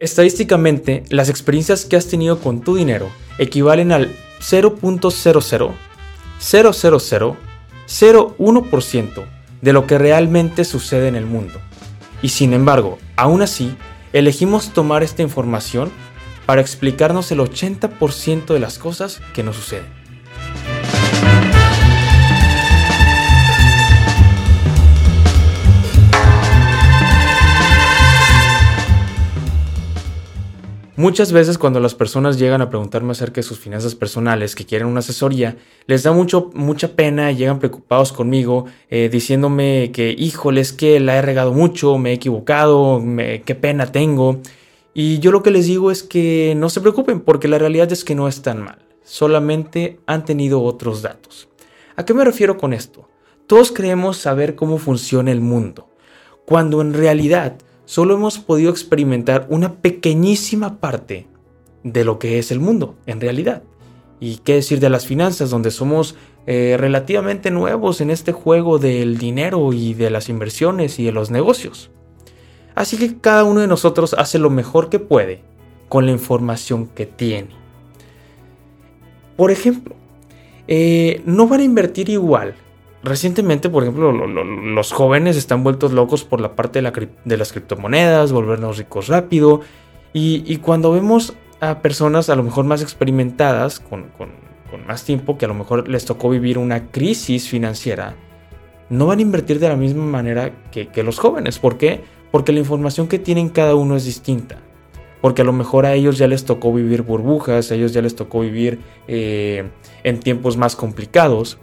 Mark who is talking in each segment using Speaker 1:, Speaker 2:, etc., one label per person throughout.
Speaker 1: Estadísticamente, las experiencias que has tenido con tu dinero equivalen al 0.000001% de lo que realmente sucede en el mundo. Y sin embargo, aún así, elegimos tomar esta información para explicarnos el 80% de las cosas que nos suceden. Muchas veces cuando las personas llegan a preguntarme acerca de sus finanzas personales, que quieren una asesoría, les da mucho, mucha pena y llegan preocupados conmigo, eh, diciéndome que, híjole, es que la he regado mucho, me he equivocado, qué pena tengo. Y yo lo que les digo es que no se preocupen, porque la realidad es que no es tan mal, solamente han tenido otros datos. ¿A qué me refiero con esto? Todos creemos saber cómo funciona el mundo, cuando en realidad solo hemos podido experimentar una pequeñísima parte de lo que es el mundo en realidad. Y qué decir de las finanzas, donde somos eh, relativamente nuevos en este juego del dinero y de las inversiones y de los negocios. Así que cada uno de nosotros hace lo mejor que puede con la información que tiene. Por ejemplo, eh, no van a invertir igual Recientemente, por ejemplo, los jóvenes están vueltos locos por la parte de, las criptomonedas, volvernos ricos rápido. Y, cuando vemos a personas a lo mejor más experimentadas, con, más tiempo, que a lo mejor les tocó vivir una crisis financiera, no van a invertir de la misma manera que, los jóvenes. ¿Por qué? Porque la información que tienen cada uno es distinta. Porque a lo mejor a ellos ya les tocó vivir burbujas, a ellos ya les tocó vivir eh, en tiempos más complicados.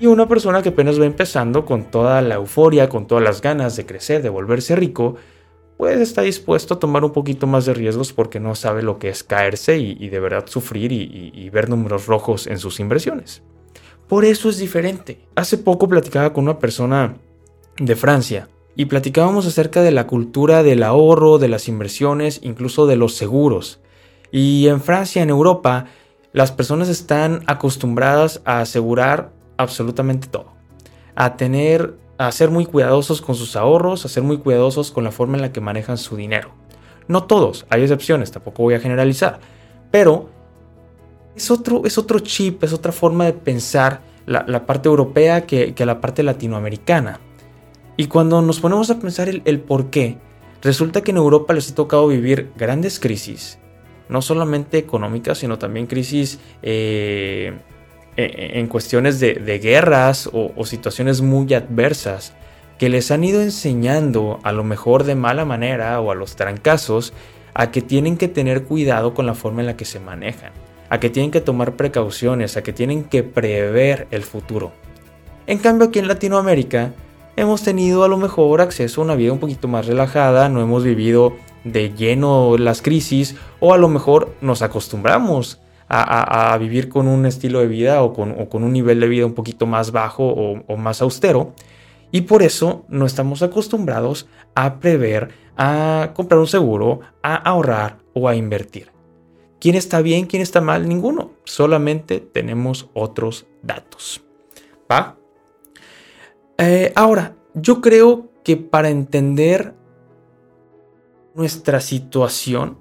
Speaker 1: Y una persona que apenas va empezando con toda la euforia, con todas las ganas de crecer, de volverse rico, pues está dispuesto a tomar un poquito más de riesgos porque no sabe lo que es caerse y, de verdad sufrir y, ver números rojos en sus inversiones. Por eso es diferente. Hace poco platicaba con una persona de Francia y platicábamos acerca de la cultura del ahorro, de las inversiones, incluso de los seguros. Y en Francia, en Europa, las personas están acostumbradas a asegurar absolutamente todo. A tener, a ser muy cuidadosos con sus ahorros, a ser muy cuidadosos con la forma en la que manejan su dinero. No todos, hay excepciones, tampoco voy a generalizar, pero es otro, es otro chip, es otra forma de pensar la, parte europea que, la parte latinoamericana. Y cuando nos ponemos a pensar el, por qué, resulta que en Europa les ha tocado vivir grandes crisis, no solamente económicas, sino también crisis eh, en cuestiones de, guerras o, situaciones muy adversas que les han ido enseñando, a lo mejor de mala manera o a los trancazos, a que tienen que tener cuidado con la forma en la que se manejan, a que tienen que tomar precauciones, a que tienen que prever el futuro. En cambio aquí en Latinoamérica hemos tenido a lo mejor acceso a una vida un poquito más relajada, no hemos vivido de lleno las crisis o a lo mejor nos acostumbramos a, vivir con un estilo de vida o con, un nivel de vida un poquito más bajo o, más austero. Y por eso no estamos acostumbrados a prever, a comprar un seguro, a ahorrar o a invertir. ¿Quién está bien, quién está mal? Ninguno. Solamente tenemos otros datos. ¿Va? Eh, ahora, yo creo que para entender nuestra situación,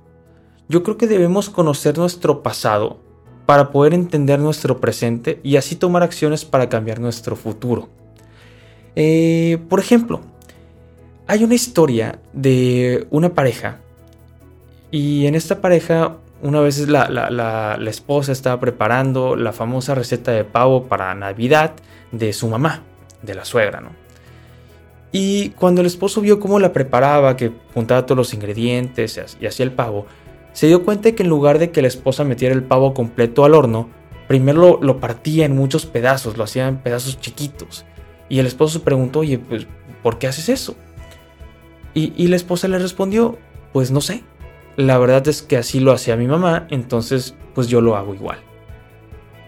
Speaker 1: yo creo que debemos conocer nuestro pasado para poder entender nuestro presente y así tomar acciones para cambiar nuestro futuro. Eh, por ejemplo, hay una historia de una pareja y en esta pareja una vez la, la, esposa estaba preparando la famosa receta de pavo para Navidad de su mamá, de la suegra, ¿no? Y cuando el esposo vio cómo la preparaba, que juntaba todos los ingredientes y hacía el pavo, se dio cuenta que en lugar de que la esposa metiera el pavo completo al horno, primero lo, partía en muchos pedazos, lo hacía en pedazos chiquitos. Y el esposo se preguntó, oye, pues, ¿por qué haces eso? Y, y la esposa le respondió, pues no sé. La verdad es que así lo hacía mi mamá, entonces pues yo lo hago igual.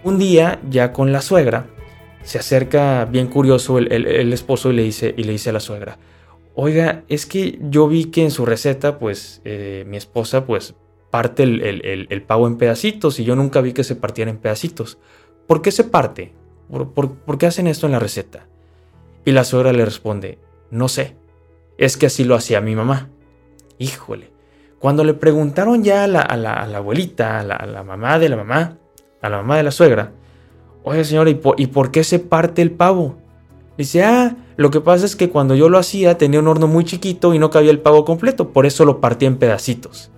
Speaker 1: Un día, ya con la suegra, se acerca bien curioso el, esposo y le, dice, y le dice a la suegra, oiga, es que yo vi que en su receta, pues eh, mi esposa, pues parte el, pavo en pedacitos y yo nunca vi que se partiera en pedacitos. ¿Por qué se parte? ¿Por, qué hacen esto en la receta? Y la suegra le responde, no sé, es que así lo hacía mi mamá. Híjole, Cuando le preguntaron ya a la, abuelita, a la, mamá de la mamá, a la mamá de la suegra, oye señora, ¿y por, ¿y por qué se parte el pavo? Dice, ah, lo que pasa es que cuando yo lo hacía tenía un horno muy chiquito y no cabía el pavo completo, por eso lo partía en pedacitos.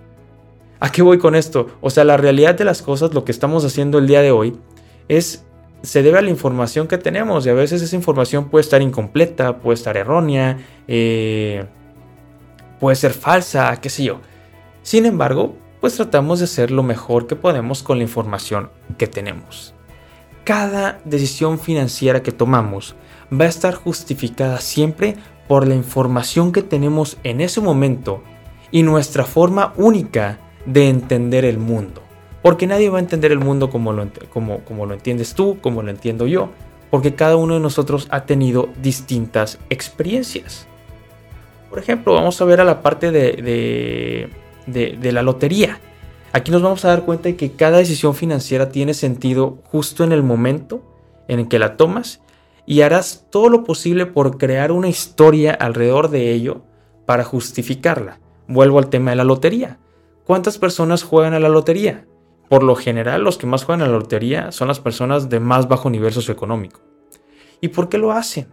Speaker 1: ¿A qué voy con esto? O sea, la realidad de las cosas, lo que estamos haciendo el día de hoy, es se debe a la información que tenemos y a veces esa información puede estar incompleta, puede estar errónea, eh, puede ser falsa, qué sé yo. Sin embargo, pues tratamos de hacer lo mejor que podemos con la información que tenemos. Cada decisión financiera que tomamos va a estar justificada siempre por la información que tenemos en ese momento y nuestra forma única de entender el mundo. Porque nadie va a entender el mundo como lo, como, como lo entiendes tú, como lo entiendo yo. Porque cada uno de nosotros ha tenido distintas experiencias. Por ejemplo, vamos a ver a la parte de, de, la lotería. Aquí nos vamos a dar cuenta de que cada decisión financiera tiene sentido justo en el momento en el que la tomas y harás todo lo posible por crear una historia alrededor de ello para justificarla. Vuelvo al tema de la lotería. ¿Cuántas personas juegan a la lotería? Por lo general, los que más juegan a la lotería son las personas de más bajo nivel socioeconómico. ¿Y por qué lo hacen?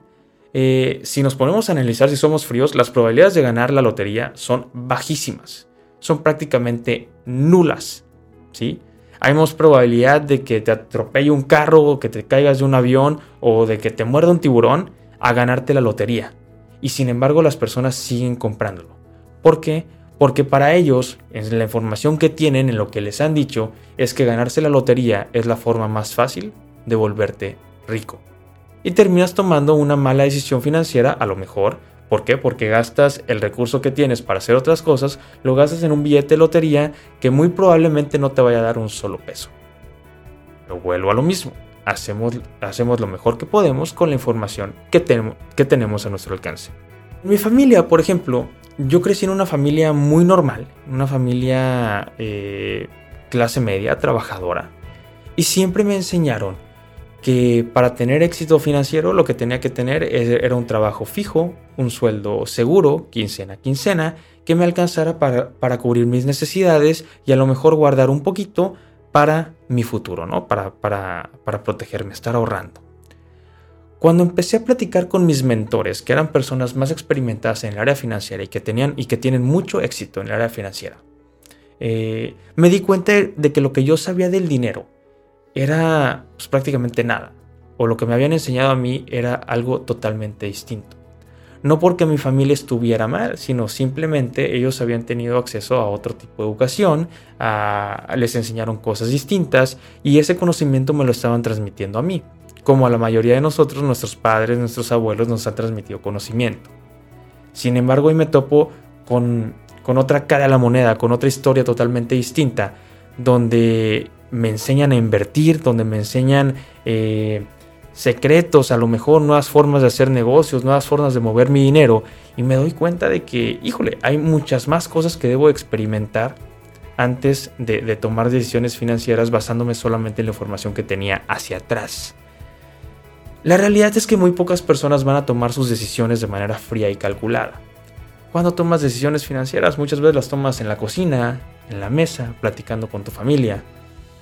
Speaker 1: Eh, si nos ponemos a analizar si somos fríos, las probabilidades de ganar la lotería son bajísimas. Son prácticamente nulas. ¿sí? Hay más probabilidad de que te atropelle un carro, o que te caigas de un avión o de que te muerda un tiburón a ganarte la lotería. Y sin embargo las personas siguen comprándolo. ¿Por qué? Porque para ellos, en la información que tienen, en lo que les han dicho, es que ganarse la lotería es la forma más fácil de volverte rico. Y terminas tomando una mala decisión financiera a lo mejor. ¿Por qué? Porque gastas el recurso que tienes para hacer otras cosas, lo gastas en un billete de lotería que muy probablemente no te vaya a dar un solo peso. Pero vuelvo a lo mismo. Hacemos, hacemos lo mejor que podemos con la información que, que tenemos a nuestro alcance. Mi familia, por ejemplo, yo crecí en una familia muy normal, una familia eh, clase media, trabajadora, y siempre me enseñaron que para tener éxito financiero lo que tenía que tener era un trabajo fijo, un sueldo seguro, quincena a quincena, que me alcanzara para, para, cubrir mis necesidades y a lo mejor guardar un poquito para mi futuro, ¿no? Para, para, para protegerme, estar ahorrando. Cuando empecé a platicar con mis mentores, que eran personas más experimentadas en el área financiera y que, tenían, y que tienen mucho éxito en el área financiera, eh, me di cuenta de que lo que yo sabía del dinero era pues, prácticamente nada, o lo que me habían enseñado a mí era algo totalmente distinto. No porque mi familia estuviera mal, sino simplemente ellos habían tenido acceso a otro tipo de educación, les enseñaron cosas distintas y ese conocimiento me lo estaban transmitiendo a mí como a la mayoría de nosotros, nuestros padres, nuestros abuelos nos han transmitido conocimiento. Sin embargo, hoy me topo con, otra cara de la moneda, con otra historia totalmente distinta, donde me enseñan a invertir, donde me enseñan eh, secretos, a lo mejor nuevas formas de hacer negocios, nuevas formas de mover mi dinero, y me doy cuenta de que, híjole, hay muchas más cosas que debo experimentar antes de, de tomar decisiones financieras basándome solamente en la información que tenía hacia atrás. La realidad es que muy pocas personas van a tomar sus decisiones de manera fría y calculada. Cuando tomas decisiones financieras, muchas veces las tomas en la cocina, en la mesa, platicando con tu familia.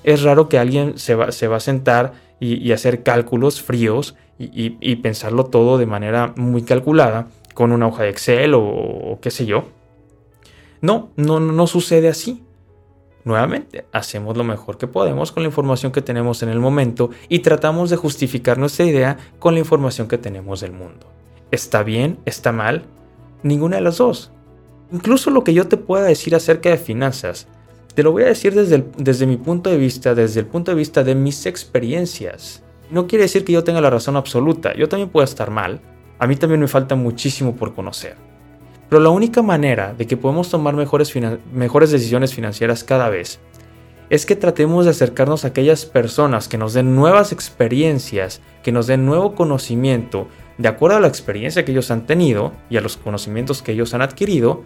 Speaker 1: Es raro que alguien se va, se va a sentar y, hacer cálculos fríos y, pensarlo todo de manera muy calculada con una hoja de Excel o, o qué sé yo. No, no, no sucede así. Nuevamente, hacemos lo mejor que podemos con la información que tenemos en el momento y tratamos de justificar nuestra idea con la información que tenemos del mundo. ¿Está bien? ¿Está mal? Ninguna de las dos. Incluso lo que yo te pueda decir acerca de finanzas, te lo voy a decir desde, desde mi punto de vista, desde el punto de vista de mis experiencias. No quiere decir que yo tenga la razón absoluta, yo también puedo estar mal, a mí también me falta muchísimo por conocer. Pero la única manera de que podemos tomar mejores, mejores decisiones financieras cada vez es que tratemos de acercarnos a aquellas personas que nos den nuevas experiencias, que nos den nuevo conocimiento, de acuerdo a la experiencia que ellos han tenido y a los conocimientos que ellos han adquirido,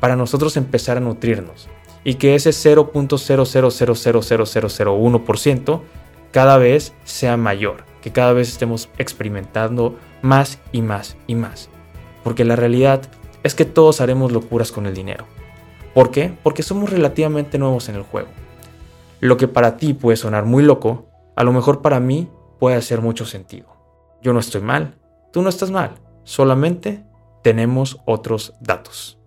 Speaker 1: para nosotros empezar a nutrirnos. Y que ese 0.0000001% cada vez sea mayor, que cada vez estemos experimentando más y más y más. Porque la realidad es que todos haremos locuras con el dinero. ¿Por qué? Porque somos relativamente nuevos en el juego. Lo que para ti puede sonar muy loco, a lo mejor para mí puede hacer mucho sentido. Yo no estoy mal, tú no estás mal, solamente tenemos otros datos.